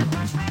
Thank you.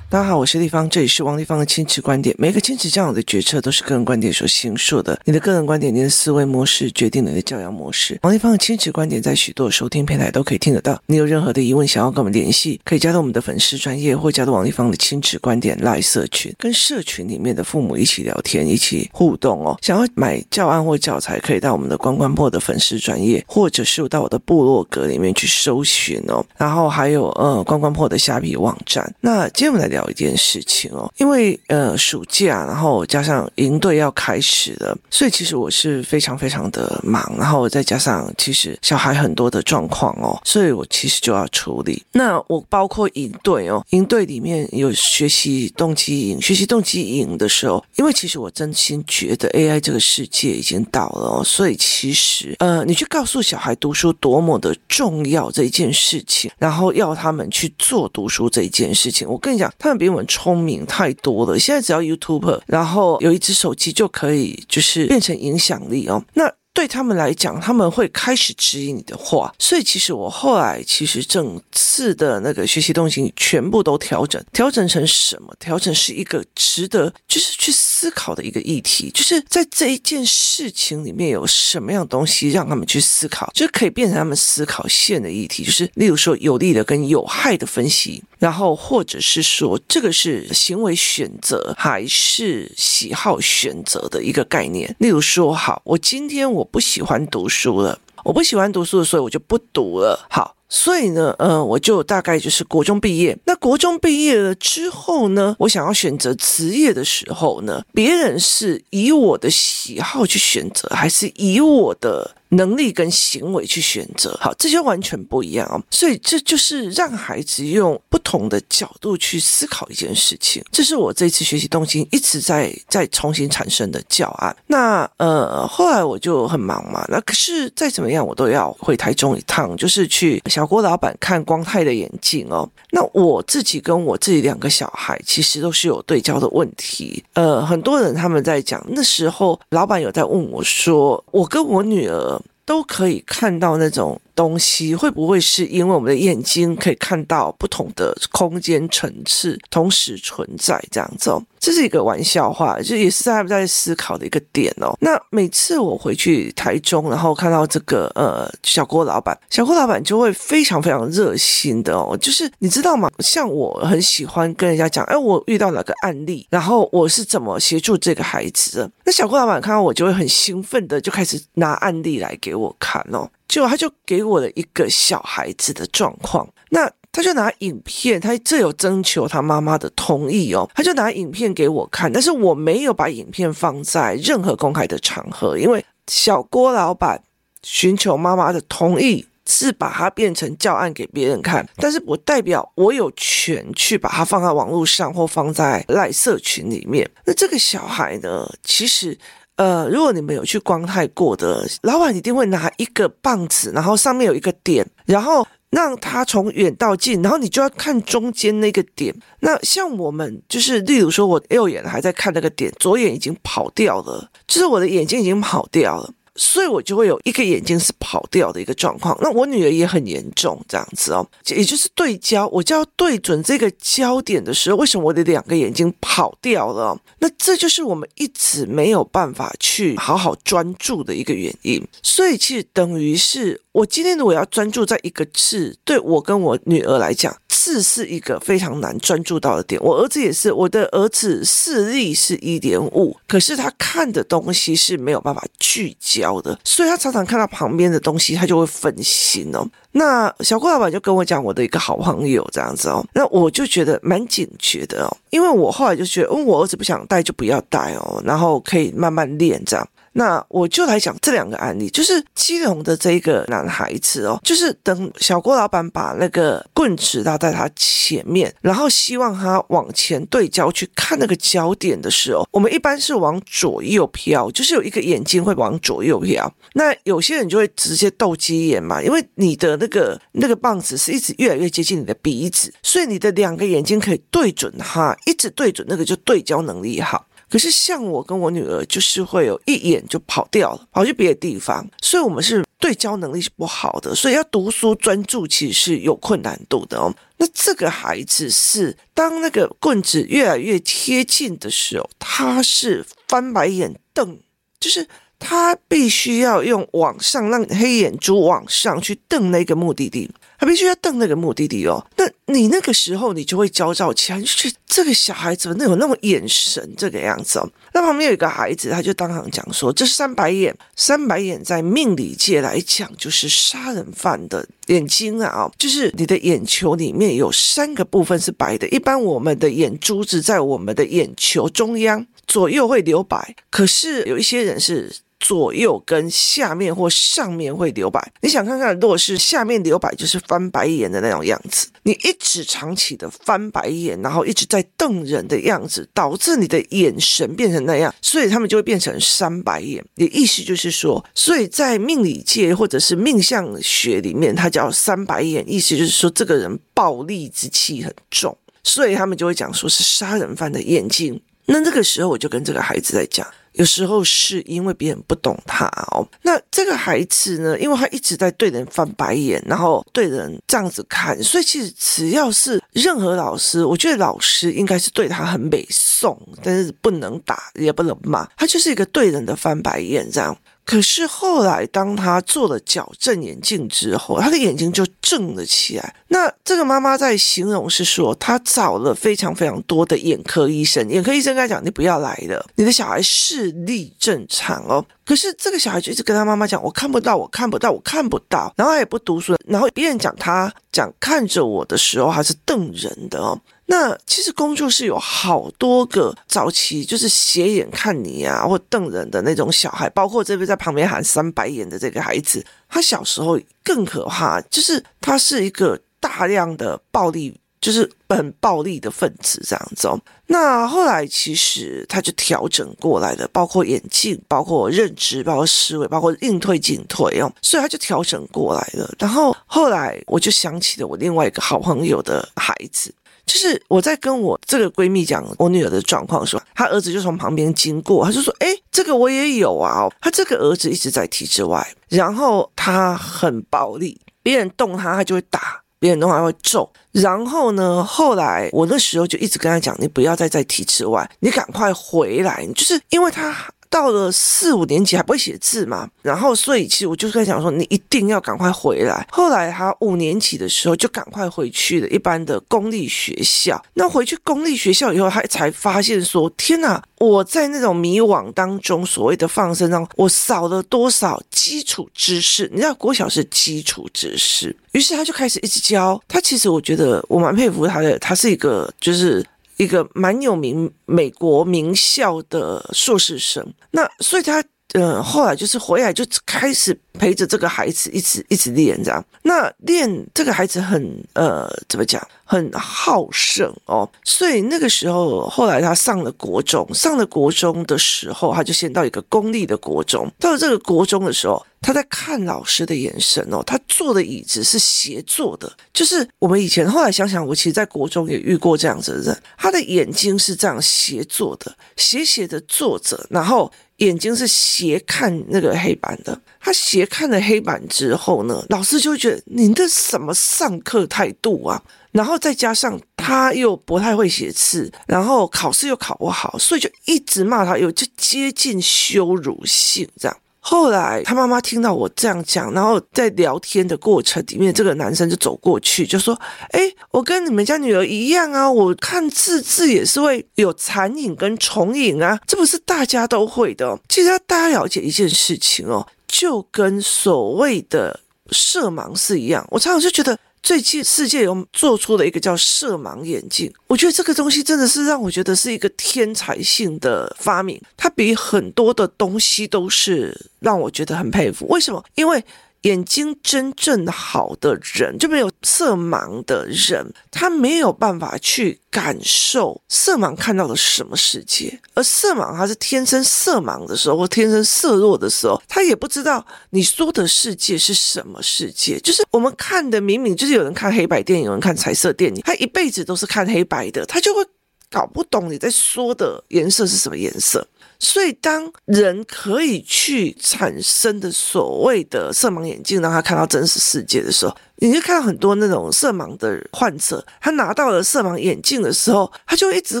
大家好，我是丽芳，这里是王丽芳的亲子观点。每个亲子教养的决策都是个人观点所形塑的。你的个人观点、你的思维模式，决定了你的教养模式。王丽芳的亲子观点在许多收听平台都可以听得到。你有任何的疑问，想要跟我们联系，可以加入我们的粉丝专业，或加入王丽芳的亲子观点 LINE 社群，跟社群里面的父母一起聊天，一起互动哦。想要买教案或教材，可以到我们的关关破的粉丝专业，或者是到我的部落格里面去搜寻哦。然后还有呃关关破的虾皮网站。那今天我们来聊聊一件事情哦，因为呃暑假，然后加上营队要开始了，所以其实我是非常非常的忙，然后再加上其实小孩很多的状况哦，所以我其实就要处理。那我包括营队哦，营队里面有学习动机营，学习动机营的时候，因为其实我真心觉得 AI 这个世界已经到了哦，所以其实呃，你去告诉小孩读书多么的重要这一件事情，然后要他们去做读书这一件事情，我跟你讲，他们比我们。聪明太多了，现在只要 YouTuber，然后有一只手机就可以，就是变成影响力哦。那对他们来讲，他们会开始质疑你的话。所以其实我后来其实整次的那个学习动机全部都调整，调整成什么？调整是一个值得就是去思考的一个议题，就是在这一件事情里面有什么样东西让他们去思考，就可以变成他们思考线的议题。就是例如说有利的跟有害的分析。然后，或者是说，这个是行为选择还是喜好选择的一个概念。例如说，好，我今天我不喜欢读书了，我不喜欢读书了，所以我就不读了。好。所以呢，呃，我就大概就是国中毕业。那国中毕业了之后呢，我想要选择职业的时候呢，别人是以我的喜好去选择，还是以我的能力跟行为去选择？好，这就完全不一样哦。所以这就是让孩子用不同的角度去思考一件事情。这是我这次学习动机一直在在重新产生的教案。那呃，后来我就很忙嘛，那可是再怎么样，我都要回台中一趟，就是去。小郭老板看光太的眼镜哦，那我自己跟我自己两个小孩其实都是有对焦的问题。呃，很多人他们在讲那时候，老板有在问我说，我跟我女儿都可以看到那种。东西会不会是因为我们的眼睛可以看到不同的空间层次同时存在这样子哦？这是一个玩笑话，就也是他们在思考的一个点哦。那每次我回去台中，然后看到这个呃小郭老板，小郭老板就会非常非常热心的哦，就是你知道吗？像我很喜欢跟人家讲，哎，我遇到哪个案例，然后我是怎么协助这个孩子的。那小郭老板看到我就会很兴奋的就开始拿案例来给我看哦。就他就给我了一个小孩子的状况，那他就拿影片，他这有征求他妈妈的同意哦，他就拿影片给我看，但是我没有把影片放在任何公开的场合，因为小郭老板寻求妈妈的同意是把它变成教案给别人看，但是我代表我有权去把它放在网络上或放在赖社群里面。那这个小孩呢，其实。呃，如果你们有去光泰过的，老板一定会拿一个棒子，然后上面有一个点，然后让他从远到近，然后你就要看中间那个点。那像我们就是，例如说，我右眼还在看那个点，左眼已经跑掉了，就是我的眼睛已经跑掉了。所以我就会有一个眼睛是跑掉的一个状况，那我女儿也很严重这样子哦，也就是对焦，我就要对准这个焦点的时候，为什么我的两个眼睛跑掉了？那这就是我们一直没有办法去好好专注的一个原因。所以其实等于是我今天如果要专注在一个字，对我跟我女儿来讲。视是一个非常难专注到的点，我儿子也是，我的儿子视力是一点五，可是他看的东西是没有办法聚焦的，所以他常常看到旁边的东西，他就会分心哦。那小郭老板就跟我讲我的一个好朋友这样子哦，那我就觉得蛮警觉的哦，因为我后来就觉得，嗯，我儿子不想带就不要带哦，然后可以慢慢练这样。那我就来讲这两个案例，就是基隆的这一个男孩子哦，就是等小郭老板把那个棍子拉在他前面，然后希望他往前对焦去看那个焦点的时候，我们一般是往左右飘，就是有一个眼睛会往左右飘。那有些人就会直接斗鸡眼嘛，因为你的那个那个棒子是一直越来越接近你的鼻子，所以你的两个眼睛可以对准它，一直对准那个就对焦能力好。可是像我跟我女儿，就是会有一眼就跑掉了，跑去别的地方，所以我们是对焦能力是不好的，所以要读书专注其实是有困难度的哦。那这个孩子是当那个棍子越来越贴近的时候，他是翻白眼瞪，就是他必须要用往上让黑眼珠往上去瞪那个目的地。他必须要瞪那个目的地哦，那你那个时候你就会焦躁起来，就觉得这个小孩子那有那种眼神这个样子哦。那旁边有一个孩子，他就当场讲说：“这三白眼，三白眼在命理界来讲就是杀人犯的眼睛啊，就是你的眼球里面有三个部分是白的。一般我们的眼珠子在我们的眼球中央左右会留白，可是有一些人是。”左右跟下面或上面会留白，你想看看，如果是下面留白，就是翻白眼的那种样子。你一直长期的翻白眼，然后一直在瞪人的样子，导致你的眼神变成那样，所以他们就会变成三白眼。你意思就是说，所以在命理界或者是命相学里面，它叫三白眼，意思就是说这个人暴戾之气很重，所以他们就会讲说是杀人犯的眼睛。那这个时候，我就跟这个孩子在讲。有时候是因为别人不懂他哦，那这个孩子呢，因为他一直在对人翻白眼，然后对人这样子看，所以其实只要是任何老师，我觉得老师应该是对他很美颂，但是不能打，也不能骂，他就是一个对人的翻白眼这样。可是后来，当他做了矫正眼镜之后，他的眼睛就正了起来。那这个妈妈在形容是说，她找了非常非常多的眼科医生，眼科医生跟他讲：“你不要来了，你的小孩视力正常哦。”可是这个小孩就一直跟他妈妈讲：“我看不到，我看不到，我看不到。”然后他也不读书，然后别人讲他讲看着我的时候，他是瞪人的哦。那其实工作室有好多个早期就是斜眼看你啊，或瞪人的那种小孩，包括这边在旁边喊三白眼的这个孩子，他小时候更可怕，就是他是一个大量的暴力，就是很暴力的分子这样子哦。那后来其实他就调整过来了，包括眼镜，包括认知，包括思维，包括应退进退哦，所以他就调整过来了。然后后来我就想起了我另外一个好朋友的孩子。就是我在跟我这个闺蜜讲我女儿的状况的时候，她儿子就从旁边经过，她就说：“哎，这个我也有啊。”她这个儿子一直在体制外，然后他很暴力，别人动他，他就会打；别人动他会揍。然后呢，后来我那时候就一直跟他讲：“你不要再在体制外，你赶快回来。”就是因为他。到了四五年级还不会写字嘛，然后所以其实我就在想说，你一定要赶快回来。后来他五年级的时候就赶快回去了一般的公立学校。那回去公立学校以后，他才发现说：天哪，我在那种迷惘当中，所谓的放生当中，我少了多少基础知识？你知道国小是基础知识，于是他就开始一直教。他其实我觉得我蛮佩服他的，他是一个就是。一个蛮有名美国名校的硕士生，那所以他呃后来就是回来就开始陪着这个孩子一直一直练这样，那练这个孩子很呃怎么讲？很好胜哦，所以那个时候，后来他上了国中，上了国中的时候，他就先到一个公立的国中。到了这个国中的时候，他在看老师的眼神哦，他坐的椅子是斜坐的，就是我们以前后来想想，我其实在国中也遇过这样子的人，他的眼睛是这样斜坐的，斜斜的坐着，然后眼睛是斜看那个黑板的。他斜看了黑板之后呢，老师就觉得你这什么上课态度啊？然后再加上他又不太会写字，然后考试又考不好，所以就一直骂他，有就接近羞辱性这样。后来他妈妈听到我这样讲，然后在聊天的过程里面，这个男生就走过去就说：“哎，我跟你们家女儿一样啊，我看字字也是会有残影跟重影啊，这不是大家都会的。其实大家了解一件事情哦，就跟所谓的色盲是一样。我常常就觉得。”最近世界有做出了一个叫色盲眼镜，我觉得这个东西真的是让我觉得是一个天才性的发明，它比很多的东西都是让我觉得很佩服。为什么？因为。眼睛真正好的人，就没有色盲的人，他没有办法去感受色盲看到的什么世界。而色盲他是天生色盲的时候，或天生色弱的时候，他也不知道你说的世界是什么世界。就是我们看的明明就是有人看黑白电影，有人看彩色电影，他一辈子都是看黑白的，他就会搞不懂你在说的颜色是什么颜色。所以，当人可以去产生的所谓的色盲眼镜，让他看到真实世界的时候，你就看到很多那种色盲的患者，他拿到了色盲眼镜的时候，他就一直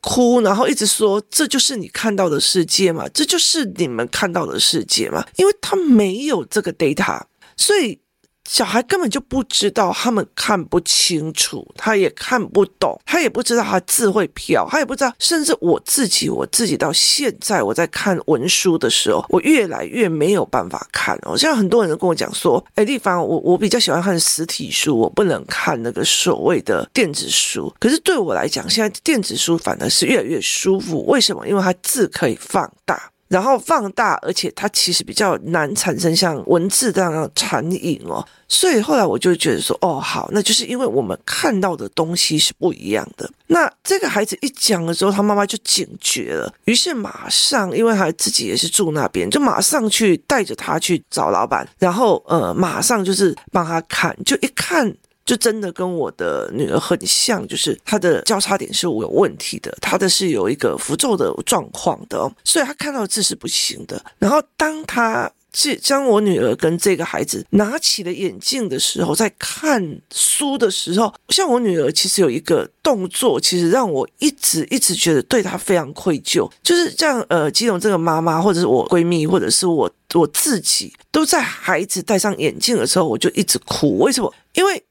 哭，然后一直说：“这就是你看到的世界嘛，这就是你们看到的世界嘛。”因为他没有这个 data，所以。小孩根本就不知道，他们看不清楚，他也看不懂，他也不知道他字会飘，他也不知道。甚至我自己，我自己到现在我在看文书的时候，我越来越没有办法看哦。像很多人都跟我讲说：“哎，丽芳，我我比较喜欢看实体书，我不能看那个所谓的电子书。”可是对我来讲，现在电子书反而是越来越舒服。为什么？因为它字可以放大。然后放大，而且它其实比较难产生像文字这样残影哦，所以后来我就觉得说，哦，好，那就是因为我们看到的东西是不一样的。那这个孩子一讲了之后，他妈妈就警觉了，于是马上，因为他自己也是住那边，就马上去带着他去找老板，然后呃，马上就是帮他看，就一看。就真的跟我的女儿很像，就是她的交叉点是有问题的，她的是有一个符咒的状况的，所以她看到字是不行的。然后当她这将我女儿跟这个孩子拿起了眼镜的时候，在看书的时候，像我女儿其实有一个动作，其实让我一直一直觉得对她非常愧疚，就是这样。呃，基隆这个妈妈，或者是我闺蜜，或者是我我自己，都在孩子戴上眼镜的时候，我就一直哭。为什么？因为。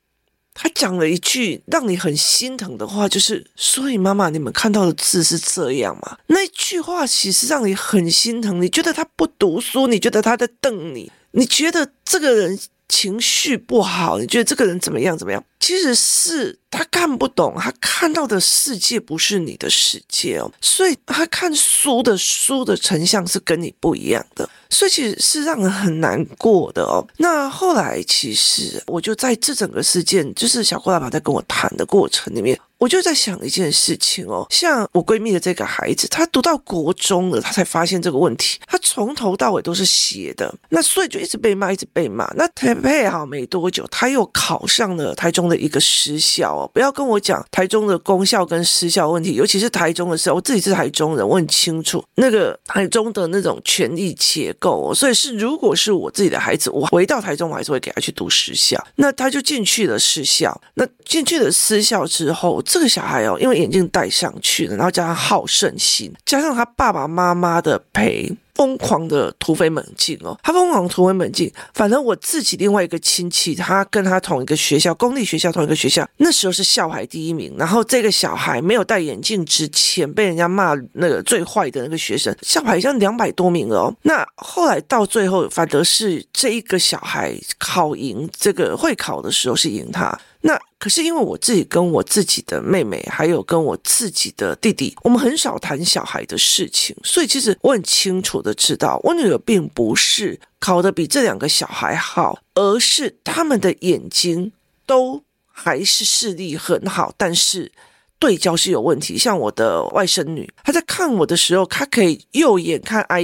他讲了一句让你很心疼的话，就是“所以妈妈，你们看到的字是这样吗？”那句话其实让你很心疼。你觉得他不读书，你觉得他在瞪你，你觉得这个人情绪不好，你觉得这个人怎么样怎么样？其实是他看不懂，他看到的世界不是你的世界哦，所以他看书的书的成像是跟你不一样的。所以其实是让人很难过的哦。那后来其实我就在这整个事件，就是小郭爸爸在跟我谈的过程里面，我就在想一件事情哦。像我闺蜜的这个孩子，他读到国中了，他才发现这个问题。他从头到尾都是斜的，那所以就一直被骂，一直被骂。那配配好没多久，他又考上了台中的一个私校哦。不要跟我讲台中的公校跟私校问题，尤其是台中的时候，我自己是台中人，我很清楚那个台中的那种权力结构。哦，所以是如果是我自己的孩子，我回到台中，我还是会给他去读私校。那他就进去了私校。那进去了私校之后，这个小孩哦，因为眼镜戴上去了，然后加上好胜心，加上他爸爸妈妈的陪。疯狂的突飞猛进哦，他疯狂突飞猛进。反正我自己另外一个亲戚，他跟他同一个学校，公立学校同一个学校，那时候是校海第一名。然后这个小孩没有戴眼镜之前，被人家骂那个最坏的那个学生，校海像两百多名哦。那后来到最后，反而是这一个小孩考赢这个会考的时候是赢他。可是因为我自己跟我自己的妹妹，还有跟我自己的弟弟，我们很少谈小孩的事情，所以其实我很清楚的知道，我女儿并不是考得比这两个小孩好，而是他们的眼睛都还是视力很好，但是。对焦是有问题，像我的外甥女，她在看我的时候，她可以右眼看，哎，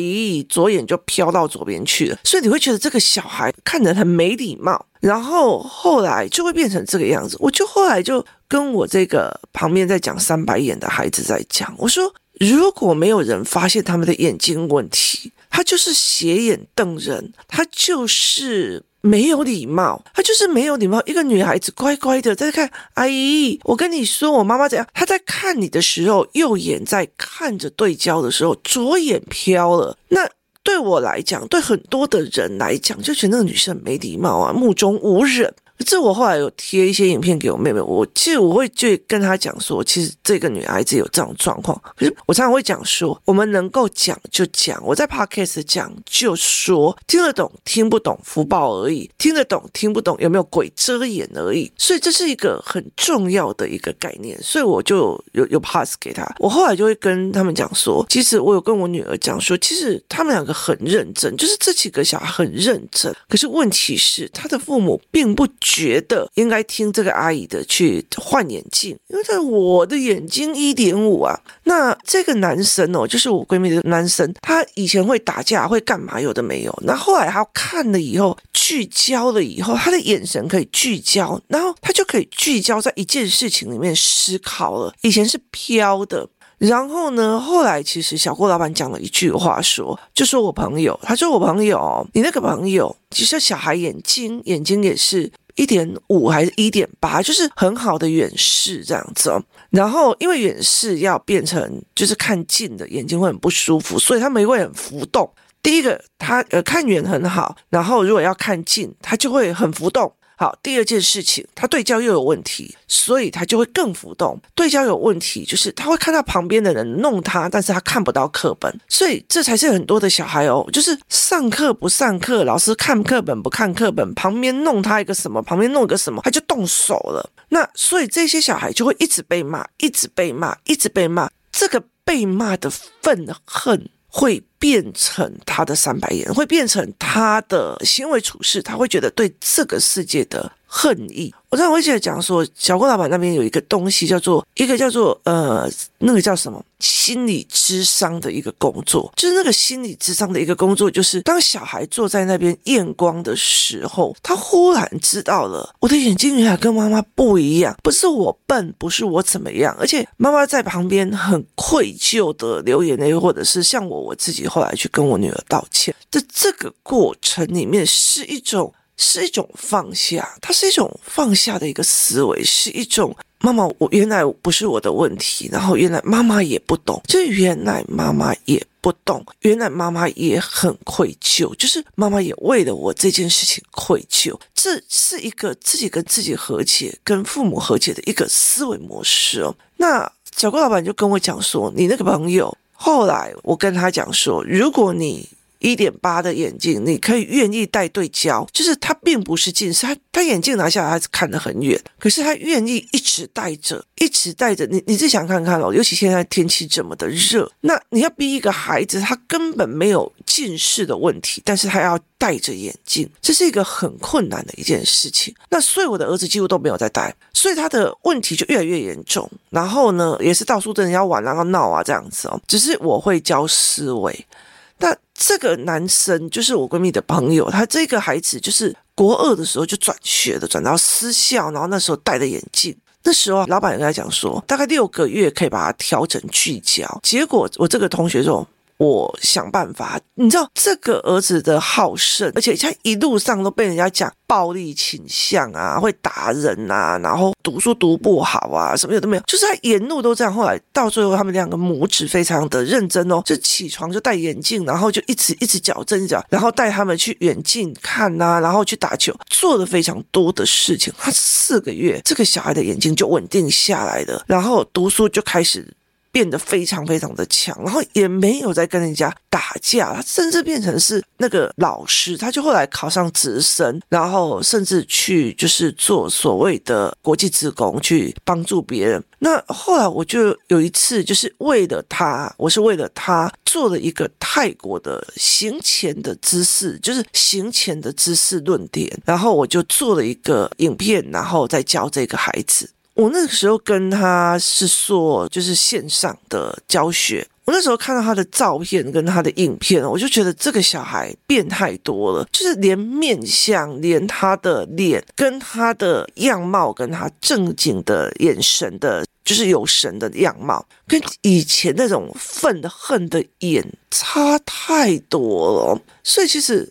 左眼就飘到左边去了，所以你会觉得这个小孩看着很没礼貌，然后后来就会变成这个样子。我就后来就跟我这个旁边在讲三白眼的孩子在讲，我说如果没有人发现他们的眼睛问题，他就是斜眼瞪人，他就是。没有礼貌，她就是没有礼貌。一个女孩子乖乖的在看，阿姨，我跟你说，我妈妈怎样？她在看你的时候，右眼在看着对焦的时候，左眼飘了。那对我来讲，对很多的人来讲，就觉得那个女生没礼貌啊，目中无人。这我后来有贴一些影片给我妹妹，我其实我会去跟她讲说，其实这个女孩子有这种状况。可是我常常会讲说，我们能够讲就讲，我在 Podcast 讲就说，听得懂听不懂福报而已，听得懂听不懂有没有鬼遮眼而已。所以这是一个很重要的一个概念，所以我就有有 pass 给她。我后来就会跟他们讲说，其实我有跟我女儿讲说，其实他们两个很认真，就是这几个小孩很认真。可是问题是，他的父母并不。觉得应该听这个阿姨的去换眼镜，因为在我的眼睛一点五啊。那这个男生哦，就是我闺蜜的男生，他以前会打架，会干嘛？有的没有。那后来他看了以后，聚焦了以后，他的眼神可以聚焦，然后他就可以聚焦在一件事情里面思考了。以前是飘的。然后呢，后来其实小郭老板讲了一句话说，就说我朋友，他说我朋友，你那个朋友，其实小孩眼睛眼睛也是。一点五还是一点八，就是很好的远视这样子哦。然后因为远视要变成就是看近的眼睛会很不舒服，所以他们会很浮动。第一个，他呃看远很好，然后如果要看近，他就会很浮动。好，第二件事情，他对焦又有问题，所以他就会更浮动。对焦有问题，就是他会看到旁边的人弄他，但是他看不到课本，所以这才是很多的小孩哦，就是上课不上课，老师看课本不看课本，旁边弄他一个什么，旁边弄一个什么，他就动手了。那所以这些小孩就会一直被骂，一直被骂，一直被骂。这个被骂的愤恨。会变成他的三白眼，会变成他的行为处事，他会觉得对这个世界的恨意。我在我记得讲说，小郭老板那边有一个东西叫做一个叫做呃，那个叫什么心理智商的一个工作，就是那个心理智商的一个工作，就是当小孩坐在那边验光的时候，他忽然知道了，我的眼睛原来跟妈妈不一样，不是我笨，不是我怎么样，而且妈妈在旁边很愧疚的流眼泪，或者是像我我自己后来去跟我女儿道歉的这个过程里面是一种。是一种放下，它是一种放下的一个思维，是一种妈妈，我原来不是我的问题，然后原来妈妈也不懂，就原来妈妈也不懂，原来妈妈也很愧疚，就是妈妈也为了我这件事情愧疚，这是一个自己跟自己和解、跟父母和解的一个思维模式哦。那小郭老板就跟我讲说，你那个朋友，后来我跟他讲说，如果你。一点八的眼镜，你可以愿意戴对焦，就是他并不是近视，他他眼镜拿下来，他看得很远，可是他愿意一直戴着，一直戴着。你你自己想看看哦，尤其现在天气这么的热，那你要逼一个孩子，他根本没有近视的问题，但是他要戴着眼镜，这是一个很困难的一件事情。那所以我的儿子几乎都没有在戴，所以他的问题就越来越严重。然后呢，也是到处跟人家玩，然后闹啊这样子哦。只是我会教思维。这个男生就是我闺蜜的朋友，他这个孩子就是国二的时候就转学的，转到私校，然后那时候戴的眼镜，那时候老板跟他讲说，大概六个月可以把它调整聚焦，结果我这个同学说。我想办法，你知道这个儿子的好胜，而且他一路上都被人家讲暴力倾向啊，会打人啊，然后读书读不好啊，什么有都没有，就是他沿路都这样。后来到最后，他们两个母子非常的认真哦，就起床就戴眼镜，然后就一直一直矫正矫，然后带他们去远近看啊，然后去打球，做了非常多的事情。他四个月，这个小孩的眼睛就稳定下来了，然后读书就开始。变得非常非常的强，然后也没有再跟人家打架，他甚至变成是那个老师，他就后来考上直升，然后甚至去就是做所谓的国际职工，去帮助别人。那后来我就有一次，就是为了他，我是为了他做了一个泰国的行前的姿势，就是行前的姿势论点，然后我就做了一个影片，然后再教这个孩子。我那个时候跟他是做就是线上的教学，我那时候看到他的照片跟他的影片，我就觉得这个小孩变太多了，就是连面相、连他的脸、跟他的样貌、跟他正经的眼神的，就是有神的样貌，跟以前那种愤恨的眼差太多了。所以其实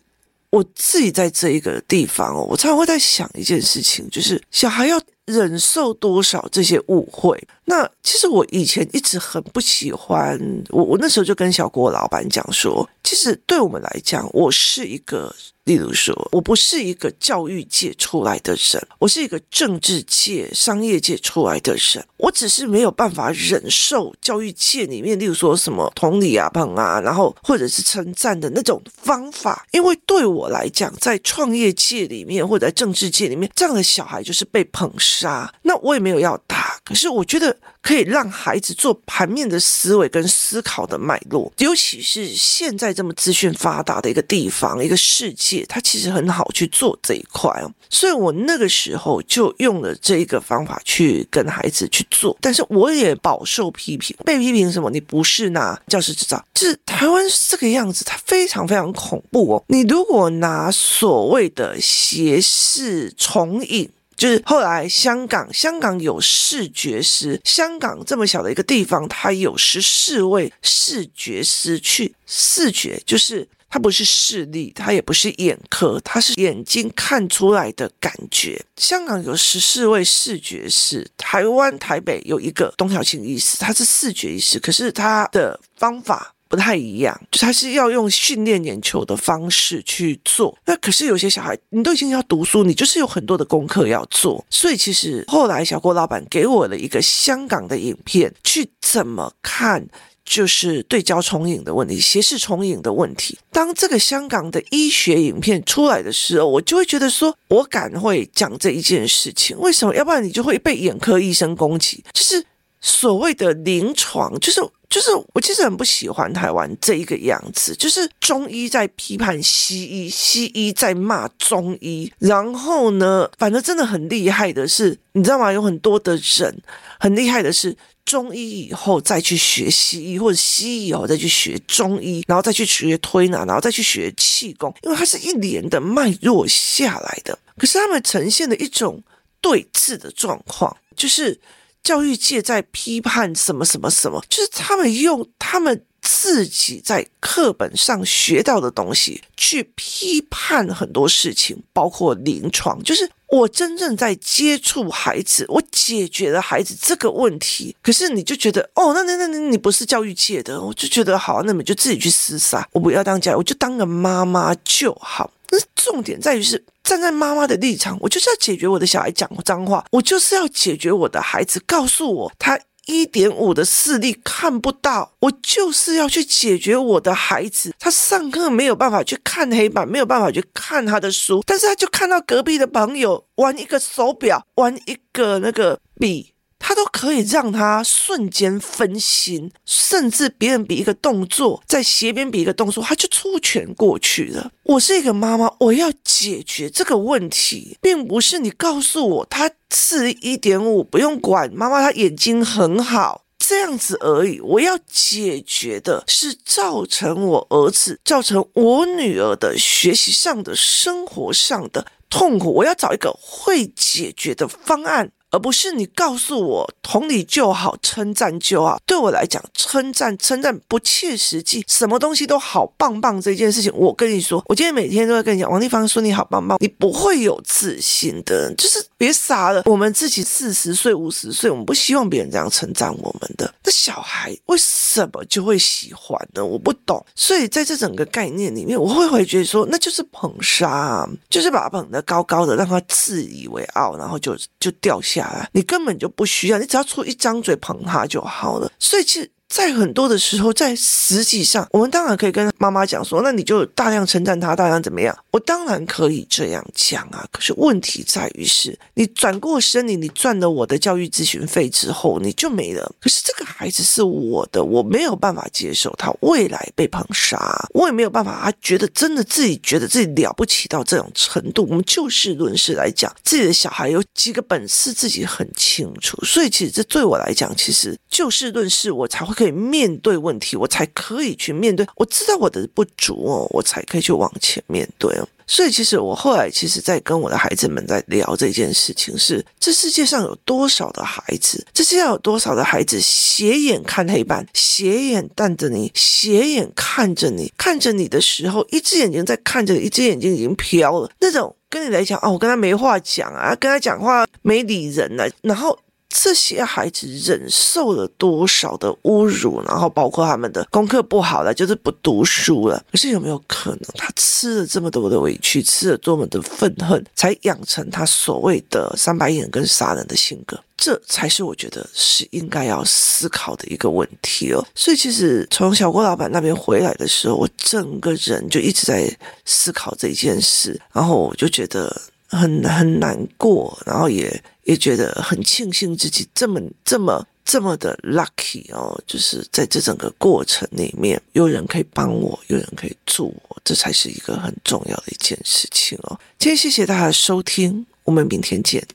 我自己在这一个地方哦，我常常会在想一件事情，就是小孩要。忍受多少这些误会？那其实我以前一直很不喜欢我，我那时候就跟小郭老板讲说，其实对我们来讲，我是一个。例如说，我不是一个教育界出来的人，我是一个政治界、商业界出来的人。我只是没有办法忍受教育界里面，例如说什么同理啊、捧啊，然后或者是称赞的那种方法。因为对我来讲，在创业界里面或者在政治界里面，这样的小孩就是被捧杀。那我也没有要打，可是我觉得。可以让孩子做盘面的思维跟思考的脉络，尤其是现在这么资讯发达的一个地方、一个世界，它其实很好去做这一块哦。所以我那个时候就用了这一个方法去跟孩子去做，但是我也饱受批评，被批评什么？你不是拿教师执照，就是台湾是这个样子，它非常非常恐怖哦。你如果拿所谓的斜视重影。就是后来香港，香港有视觉师，香港这么小的一个地方，它有十四位视觉师去视觉，就是。它不是视力，它也不是眼科，它是眼睛看出来的感觉。香港有十四位视觉师，台湾台北有一个东条庆医师，他是视觉医师，可是他的方法不太一样，就他是要用训练眼球的方式去做。那可是有些小孩，你都已经要读书，你就是有很多的功课要做。所以其实后来小郭老板给我了一个香港的影片，去怎么看。就是对焦重影的问题，斜视重影的问题。当这个香港的医学影片出来的时候，我就会觉得说，我敢会讲这一件事情。为什么？要不然你就会被眼科医生攻击。就是所谓的临床，就是就是我其实很不喜欢台湾这一个样子，就是中医在批判西医，西医在骂中医。然后呢，反正真的很厉害的是，你知道吗？有很多的人很厉害的是。中医以后再去学西医，或者西医以后再去学中医，然后再去学推拿，然后再去学气功，因为它是一连的脉络下来的。可是他们呈现的一种对峙的状况，就是教育界在批判什么什么什么，就是他们用他们。自己在课本上学到的东西去批判很多事情，包括临床，就是我真正在接触孩子，我解决了孩子这个问题。可是你就觉得，哦，那那那那你不是教育界的，我就觉得好，那么就自己去厮杀，我不要当家，我就当个妈妈就好。那重点在于是站在妈妈的立场，我就是要解决我的小孩讲脏话，我就是要解决我的孩子告诉我他。一点五的视力看不到，我就是要去解决我的孩子。他上课没有办法去看黑板，没有办法去看他的书，但是他就看到隔壁的朋友玩一个手表，玩一个那个笔。他都可以让他瞬间分心，甚至别人比一个动作，在斜边比一个动作，他就出拳过去了。我是一个妈妈，我要解决这个问题，并不是你告诉我他是一点五，不用管。妈妈，他眼睛很好，这样子而已。我要解决的是造成我儿子、造成我女儿的学习上的、生活上的痛苦。我要找一个会解决的方案。而不是你告诉我同理就好，称赞就好。对我来讲，称赞称赞不切实际，什么东西都好棒棒这件事情，我跟你说，我今天每天都在跟你讲，王丽芳说你好棒棒，你不会有自信的，就是别傻了。我们自己四十岁、五十岁，我们不希望别人这样称赞我们的。那小孩为什么就会喜欢呢？我不懂。所以在这整个概念里面，我会会觉得说，那就是捧杀，就是把他捧得高高的，让他自以为傲，然后就就掉下。你根本就不需要，你只要出一张嘴捧他就好了。所以其实。在很多的时候，在实际上，我们当然可以跟妈妈讲说，那你就大量称赞他，大量怎么样？我当然可以这样讲啊。可是问题在于是，你转过身，你你赚了我的教育咨询费之后，你就没了。可是这个孩子是我的，我没有办法接受他未来被捧杀，我也没有办法。他觉得真的自己觉得自己了不起到这种程度。我们就事论事来讲，自己的小孩有几个本事，自己很清楚。所以其实这对我来讲，其实就事论事，我才会。可以面对问题，我才可以去面对。我知道我的不足哦，我才可以去往前面对哦。所以，其实我后来其实，在跟我的孩子们在聊这件事情是：是这世界上有多少的孩子？这世界上有多少的孩子斜眼看黑板，斜眼瞪着你，斜眼看着你，看着你的时候，一只眼睛在看着，一只眼睛已经飘了。那种跟你来讲，哦，我跟他没话讲啊，跟他讲话没理人了，然后。这些孩子忍受了多少的侮辱，然后包括他们的功课不好了，就是不读书了。可是有没有可能，他吃了这么多的委屈，吃了多么的愤恨，才养成他所谓的三白眼跟杀人的性格？这才是我觉得是应该要思考的一个问题哦。所以其实从小郭老板那边回来的时候，我整个人就一直在思考这件事，然后我就觉得很很难过，然后也。也觉得很庆幸自己这么这么这么的 lucky 哦，就是在这整个过程里面，有人可以帮我，有人可以助我，这才是一个很重要的一件事情哦。今天谢谢大家的收听，我们明天见。